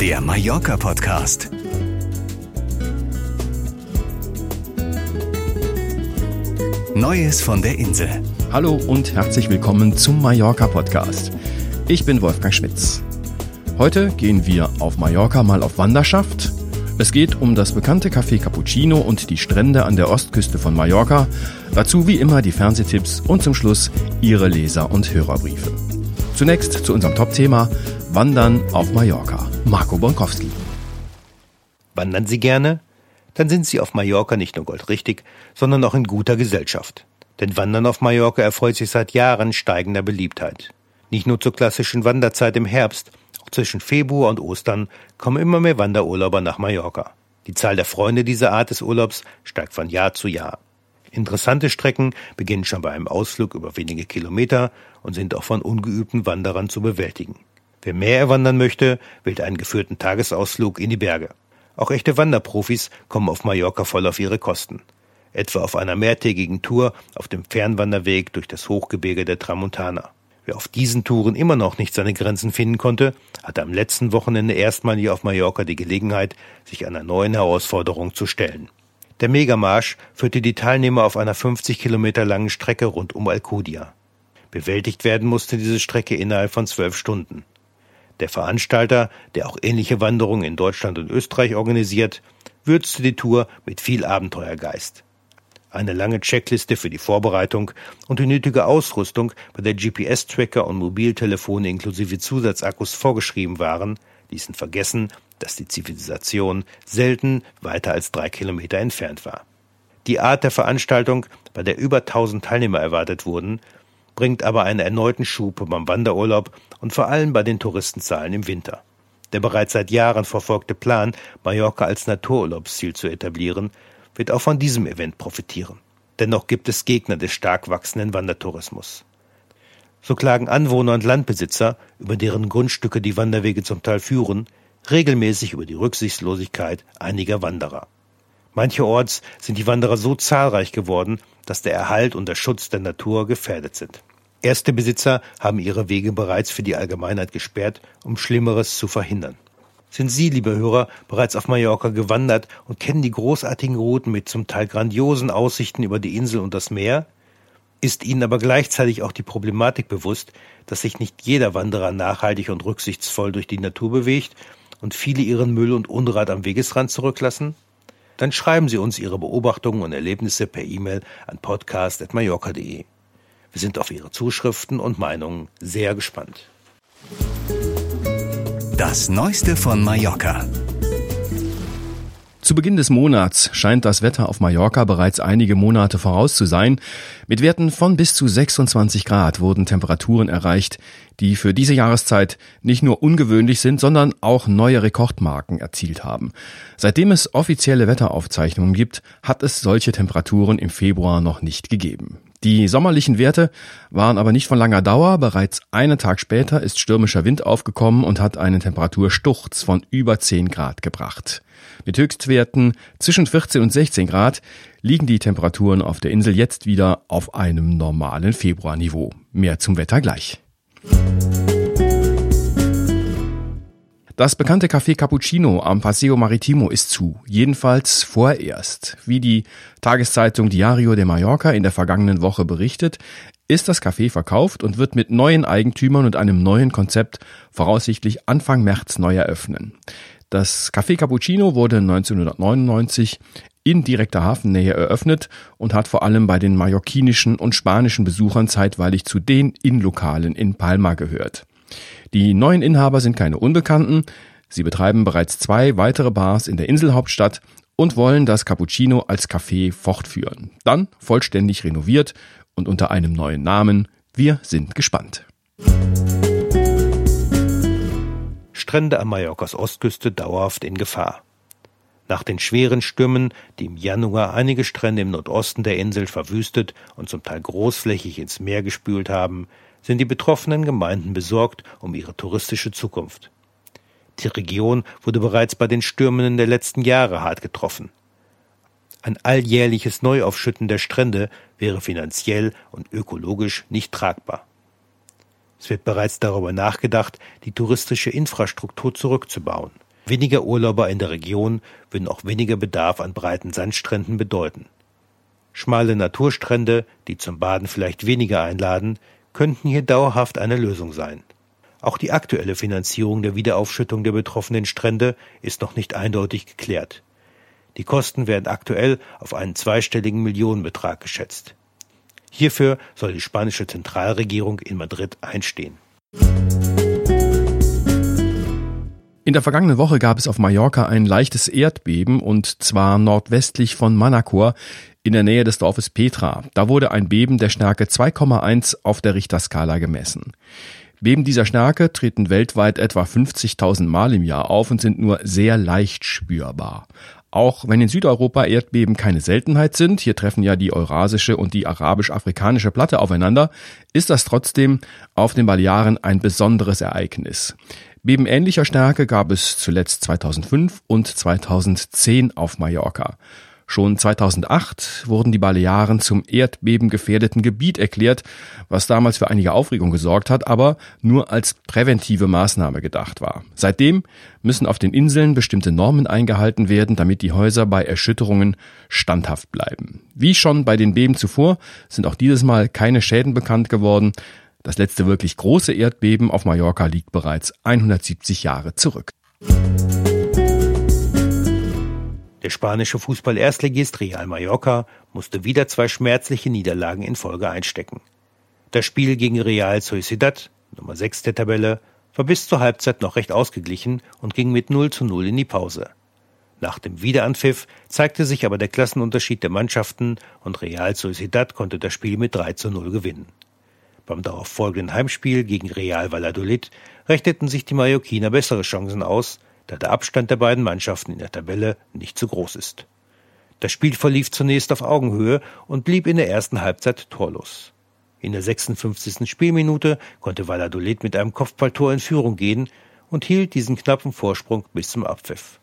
der Mallorca-Podcast. Neues von der Insel. Hallo und herzlich willkommen zum Mallorca-Podcast. Ich bin Wolfgang Schmitz. Heute gehen wir auf Mallorca mal auf Wanderschaft. Es geht um das bekannte Café Cappuccino und die Strände an der Ostküste von Mallorca. Dazu wie immer die Fernsehtipps und zum Schluss Ihre Leser- und Hörerbriefe. Zunächst zu unserem Top-Thema Wandern auf Mallorca. Marco Bonkowski. Wandern Sie gerne? Dann sind Sie auf Mallorca nicht nur goldrichtig, sondern auch in guter Gesellschaft. Denn Wandern auf Mallorca erfreut sich seit Jahren steigender Beliebtheit. Nicht nur zur klassischen Wanderzeit im Herbst, auch zwischen Februar und Ostern kommen immer mehr Wanderurlauber nach Mallorca. Die Zahl der Freunde dieser Art des Urlaubs steigt von Jahr zu Jahr. Interessante Strecken beginnen schon bei einem Ausflug über wenige Kilometer und sind auch von ungeübten Wanderern zu bewältigen. Wer mehr erwandern möchte, wählt einen geführten Tagesausflug in die Berge. Auch echte Wanderprofis kommen auf Mallorca voll auf ihre Kosten. Etwa auf einer mehrtägigen Tour auf dem Fernwanderweg durch das Hochgebirge der Tramontana. Wer auf diesen Touren immer noch nicht seine Grenzen finden konnte, hatte am letzten Wochenende erstmalig auf Mallorca die Gelegenheit, sich einer neuen Herausforderung zu stellen. Der Megamarsch führte die Teilnehmer auf einer 50 Kilometer langen Strecke rund um Alcudia. Bewältigt werden musste diese Strecke innerhalb von zwölf Stunden. Der Veranstalter, der auch ähnliche Wanderungen in Deutschland und Österreich organisiert, würzte die Tour mit viel Abenteuergeist. Eine lange Checkliste für die Vorbereitung und die nötige Ausrüstung, bei der GPS-Tracker und Mobiltelefone inklusive Zusatzakkus vorgeschrieben waren, ließen vergessen, dass die Zivilisation selten weiter als drei Kilometer entfernt war. Die Art der Veranstaltung, bei der über 1000 Teilnehmer erwartet wurden, bringt aber einen erneuten Schub beim Wanderurlaub und vor allem bei den Touristenzahlen im Winter. Der bereits seit Jahren verfolgte Plan, Mallorca als Natururlaubsziel zu etablieren, wird auch von diesem Event profitieren. Dennoch gibt es Gegner des stark wachsenden Wandertourismus. So klagen Anwohner und Landbesitzer, über deren Grundstücke die Wanderwege zum Teil führen, regelmäßig über die Rücksichtslosigkeit einiger Wanderer. Mancherorts sind die Wanderer so zahlreich geworden, dass der Erhalt und der Schutz der Natur gefährdet sind. Erste Besitzer haben ihre Wege bereits für die Allgemeinheit gesperrt, um Schlimmeres zu verhindern. Sind Sie, liebe Hörer, bereits auf Mallorca gewandert und kennen die großartigen Routen mit zum Teil grandiosen Aussichten über die Insel und das Meer? Ist Ihnen aber gleichzeitig auch die Problematik bewusst, dass sich nicht jeder Wanderer nachhaltig und rücksichtsvoll durch die Natur bewegt und viele ihren Müll und Unrat am Wegesrand zurücklassen? Dann schreiben Sie uns Ihre Beobachtungen und Erlebnisse per E-Mail an podcast.mallorca.de. Wir sind auf Ihre Zuschriften und Meinungen sehr gespannt. Das Neueste von Mallorca. Zu Beginn des Monats scheint das Wetter auf Mallorca bereits einige Monate voraus zu sein. Mit Werten von bis zu 26 Grad wurden Temperaturen erreicht, die für diese Jahreszeit nicht nur ungewöhnlich sind, sondern auch neue Rekordmarken erzielt haben. Seitdem es offizielle Wetteraufzeichnungen gibt, hat es solche Temperaturen im Februar noch nicht gegeben. Die sommerlichen Werte waren aber nicht von langer Dauer. Bereits einen Tag später ist stürmischer Wind aufgekommen und hat einen Temperatursturz von über 10 Grad gebracht. Mit Höchstwerten zwischen 14 und 16 Grad liegen die Temperaturen auf der Insel jetzt wieder auf einem normalen Februarniveau. Mehr zum Wetter gleich. Das bekannte Café Cappuccino am Paseo Maritimo ist zu, jedenfalls vorerst. Wie die Tageszeitung Diario de Mallorca in der vergangenen Woche berichtet, ist das Café verkauft und wird mit neuen Eigentümern und einem neuen Konzept voraussichtlich Anfang März neu eröffnen. Das Café Cappuccino wurde 1999 in direkter Hafennähe eröffnet und hat vor allem bei den mallorquinischen und spanischen Besuchern zeitweilig zu den Innenlokalen in Palma gehört. Die neuen Inhaber sind keine Unbekannten. Sie betreiben bereits zwei weitere Bars in der Inselhauptstadt und wollen das Cappuccino als Café fortführen. Dann vollständig renoviert und unter einem neuen Namen. Wir sind gespannt. Strände am Mallorcas Ostküste dauerhaft in Gefahr. Nach den schweren Stürmen, die im Januar einige Strände im Nordosten der Insel verwüstet und zum Teil großflächig ins Meer gespült haben, sind die betroffenen Gemeinden besorgt um ihre touristische Zukunft. Die Region wurde bereits bei den Stürmen der letzten Jahre hart getroffen. Ein alljährliches Neuaufschütten der Strände wäre finanziell und ökologisch nicht tragbar. Es wird bereits darüber nachgedacht, die touristische Infrastruktur zurückzubauen. Weniger Urlauber in der Region würden auch weniger Bedarf an breiten Sandstränden bedeuten. Schmale Naturstrände, die zum Baden vielleicht weniger einladen, könnten hier dauerhaft eine Lösung sein. Auch die aktuelle Finanzierung der Wiederaufschüttung der betroffenen Strände ist noch nicht eindeutig geklärt. Die Kosten werden aktuell auf einen zweistelligen Millionenbetrag geschätzt. Hierfür soll die spanische Zentralregierung in Madrid einstehen. In der vergangenen Woche gab es auf Mallorca ein leichtes Erdbeben und zwar nordwestlich von Manacor in der Nähe des Dorfes Petra. Da wurde ein Beben der Stärke 2,1 auf der Richterskala gemessen. Beben dieser Stärke treten weltweit etwa 50.000 Mal im Jahr auf und sind nur sehr leicht spürbar. Auch wenn in Südeuropa Erdbeben keine Seltenheit sind, hier treffen ja die eurasische und die arabisch-afrikanische Platte aufeinander, ist das trotzdem auf den Balearen ein besonderes Ereignis. Beben ähnlicher Stärke gab es zuletzt 2005 und 2010 auf Mallorca. Schon 2008 wurden die Balearen zum erdbebengefährdeten Gebiet erklärt, was damals für einige Aufregung gesorgt hat, aber nur als präventive Maßnahme gedacht war. Seitdem müssen auf den Inseln bestimmte Normen eingehalten werden, damit die Häuser bei Erschütterungen standhaft bleiben. Wie schon bei den Beben zuvor sind auch dieses Mal keine Schäden bekannt geworden. Das letzte wirklich große Erdbeben auf Mallorca liegt bereits 170 Jahre zurück. Der spanische Fußball-Erstligist Real Mallorca musste wieder zwei schmerzliche Niederlagen in Folge einstecken. Das Spiel gegen Real Sociedad, Nummer 6 der Tabelle, war bis zur Halbzeit noch recht ausgeglichen und ging mit 0 zu 0 in die Pause. Nach dem Wiederanpfiff zeigte sich aber der Klassenunterschied der Mannschaften und Real Sociedad konnte das Spiel mit 3 zu 0 gewinnen. Beim darauf folgenden Heimspiel gegen Real Valladolid rechneten sich die Mallorquiner bessere Chancen aus, da der Abstand der beiden Mannschaften in der Tabelle nicht zu groß ist. Das Spiel verlief zunächst auf Augenhöhe und blieb in der ersten Halbzeit torlos. In der 56. Spielminute konnte Valladolid mit einem Kopfballtor in Führung gehen und hielt diesen knappen Vorsprung bis zum Abpfiff.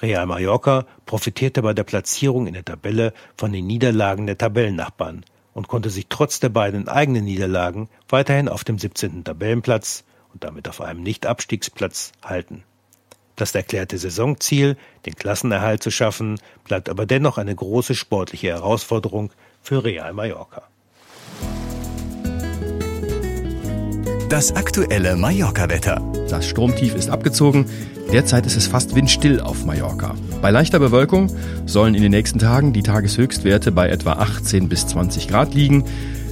Real Mallorca profitierte bei der Platzierung in der Tabelle von den Niederlagen der Tabellennachbarn und konnte sich trotz der beiden eigenen Niederlagen weiterhin auf dem 17. Tabellenplatz und damit auf einem Nicht-Abstiegsplatz halten. Das erklärte Saisonziel, den Klassenerhalt zu schaffen, bleibt aber dennoch eine große sportliche Herausforderung für Real Mallorca. Das aktuelle Mallorca-Wetter. Das Stromtief ist abgezogen. Derzeit ist es fast windstill auf Mallorca. Bei leichter Bewölkung sollen in den nächsten Tagen die Tageshöchstwerte bei etwa 18 bis 20 Grad liegen.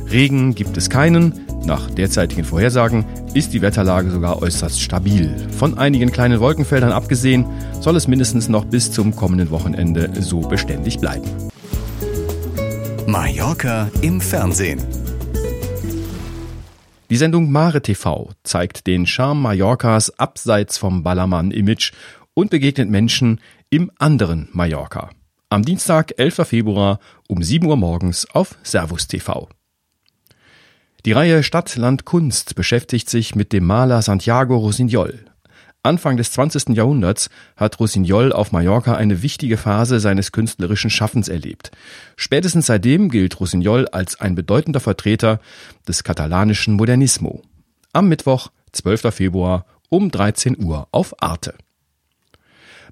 Regen gibt es keinen. Nach derzeitigen Vorhersagen ist die Wetterlage sogar äußerst stabil. Von einigen kleinen Wolkenfeldern abgesehen, soll es mindestens noch bis zum kommenden Wochenende so beständig bleiben. Mallorca im Fernsehen. Die Sendung Mare TV zeigt den Charme Mallorcas abseits vom Ballermann-Image und begegnet Menschen im anderen Mallorca. Am Dienstag, 11. Februar um 7 Uhr morgens auf Servus TV. Die Reihe Stadt, Land, Kunst beschäftigt sich mit dem Maler Santiago Rosignol. Anfang des 20. Jahrhunderts hat Rosignol auf Mallorca eine wichtige Phase seines künstlerischen Schaffens erlebt. Spätestens seitdem gilt Rosignol als ein bedeutender Vertreter des katalanischen Modernismo. Am Mittwoch, 12. Februar um 13 Uhr auf Arte.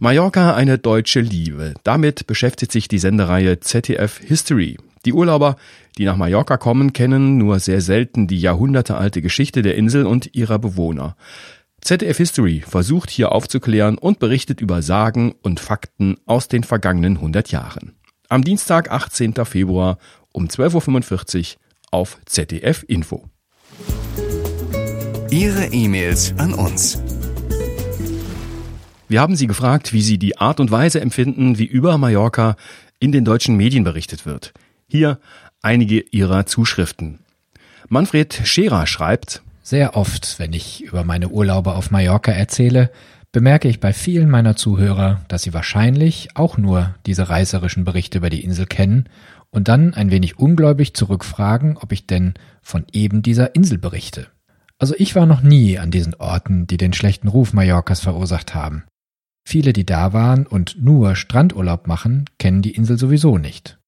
Mallorca eine deutsche Liebe. Damit beschäftigt sich die Sendereihe ZDF History. Die Urlauber, die nach Mallorca kommen, kennen nur sehr selten die jahrhundertealte Geschichte der Insel und ihrer Bewohner. ZDF History versucht hier aufzuklären und berichtet über Sagen und Fakten aus den vergangenen 100 Jahren. Am Dienstag, 18. Februar um 12.45 Uhr auf ZDF Info. Ihre E-Mails an uns. Wir haben Sie gefragt, wie Sie die Art und Weise empfinden, wie über Mallorca in den deutschen Medien berichtet wird. Hier einige Ihrer Zuschriften. Manfred Scherer schreibt, Sehr oft, wenn ich über meine Urlaube auf Mallorca erzähle, bemerke ich bei vielen meiner Zuhörer, dass sie wahrscheinlich auch nur diese reißerischen Berichte über die Insel kennen und dann ein wenig ungläubig zurückfragen, ob ich denn von eben dieser Insel berichte. Also ich war noch nie an diesen Orten, die den schlechten Ruf Mallorcas verursacht haben. Viele, die da waren und nur Strandurlaub machen, kennen die Insel sowieso nicht.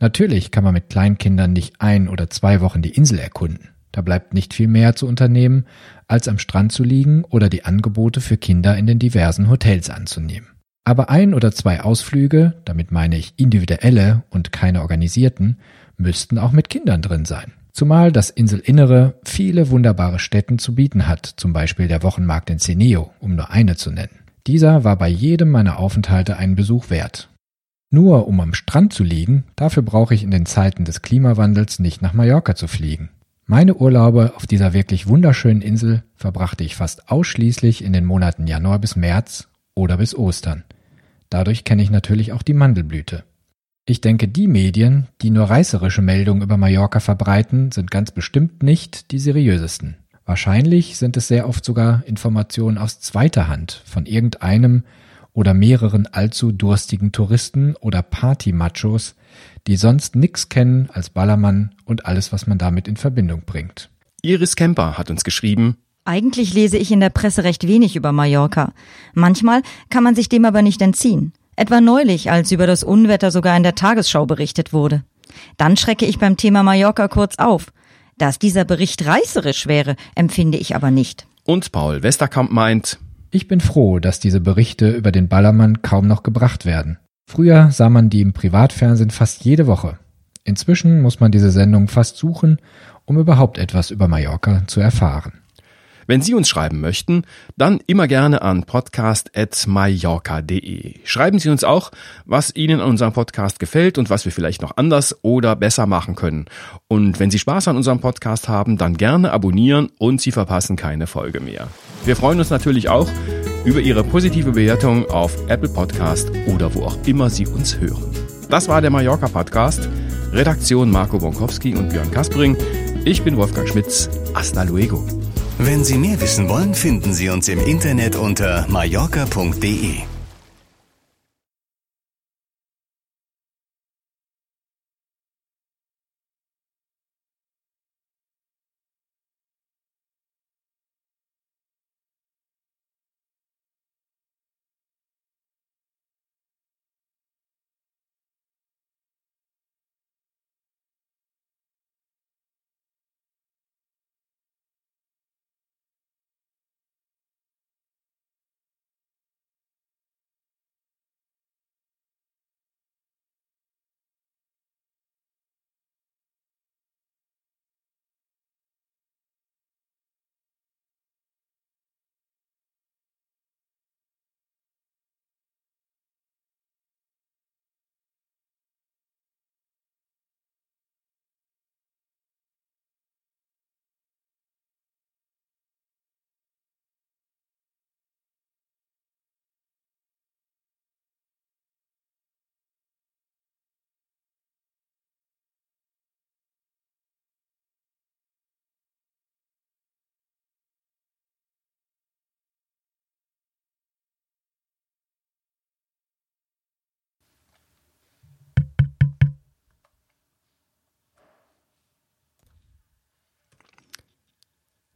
Natürlich kann man mit Kleinkindern nicht ein oder zwei Wochen die Insel erkunden. Da bleibt nicht viel mehr zu unternehmen, als am Strand zu liegen oder die Angebote für Kinder in den diversen Hotels anzunehmen. Aber ein oder zwei Ausflüge, damit meine ich individuelle und keine organisierten, müssten auch mit Kindern drin sein. Zumal das Inselinnere viele wunderbare Städten zu bieten hat, zum Beispiel der Wochenmarkt in Ceneo, um nur eine zu nennen. Dieser war bei jedem meiner Aufenthalte einen Besuch wert. Nur um am Strand zu liegen, dafür brauche ich in den Zeiten des Klimawandels nicht nach Mallorca zu fliegen. Meine Urlaube auf dieser wirklich wunderschönen Insel verbrachte ich fast ausschließlich in den Monaten Januar bis März oder bis Ostern. Dadurch kenne ich natürlich auch die Mandelblüte. Ich denke, die Medien, die nur reißerische Meldungen über Mallorca verbreiten, sind ganz bestimmt nicht die seriösesten. Wahrscheinlich sind es sehr oft sogar Informationen aus zweiter Hand von irgendeinem oder mehreren allzu durstigen Touristen oder Party-Machos, die sonst nix kennen als Ballermann und alles, was man damit in Verbindung bringt. Iris Kemper hat uns geschrieben, Eigentlich lese ich in der Presse recht wenig über Mallorca. Manchmal kann man sich dem aber nicht entziehen. Etwa neulich, als über das Unwetter sogar in der Tagesschau berichtet wurde. Dann schrecke ich beim Thema Mallorca kurz auf. Dass dieser Bericht reißerisch wäre, empfinde ich aber nicht. Und Paul Westerkamp meint, ich bin froh, dass diese Berichte über den Ballermann kaum noch gebracht werden. Früher sah man die im Privatfernsehen fast jede Woche. Inzwischen muss man diese Sendung fast suchen, um überhaupt etwas über Mallorca zu erfahren. Wenn Sie uns schreiben möchten, dann immer gerne an podcast.mallorca.de. Schreiben Sie uns auch, was Ihnen an unserem Podcast gefällt und was wir vielleicht noch anders oder besser machen können. Und wenn Sie Spaß an unserem Podcast haben, dann gerne abonnieren und Sie verpassen keine Folge mehr. Wir freuen uns natürlich auch über Ihre positive Bewertung auf Apple Podcast oder wo auch immer Sie uns hören. Das war der Mallorca Podcast. Redaktion Marco Bonkowski und Björn Kaspering. Ich bin Wolfgang Schmitz. Hasta luego. Wenn Sie mehr wissen wollen, finden Sie uns im Internet unter mallorca.de.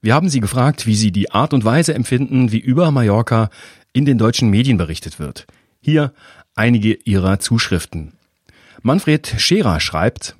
Wir haben Sie gefragt, wie Sie die Art und Weise empfinden, wie über Mallorca in den deutschen Medien berichtet wird. Hier einige Ihrer Zuschriften. Manfred Scherer schreibt,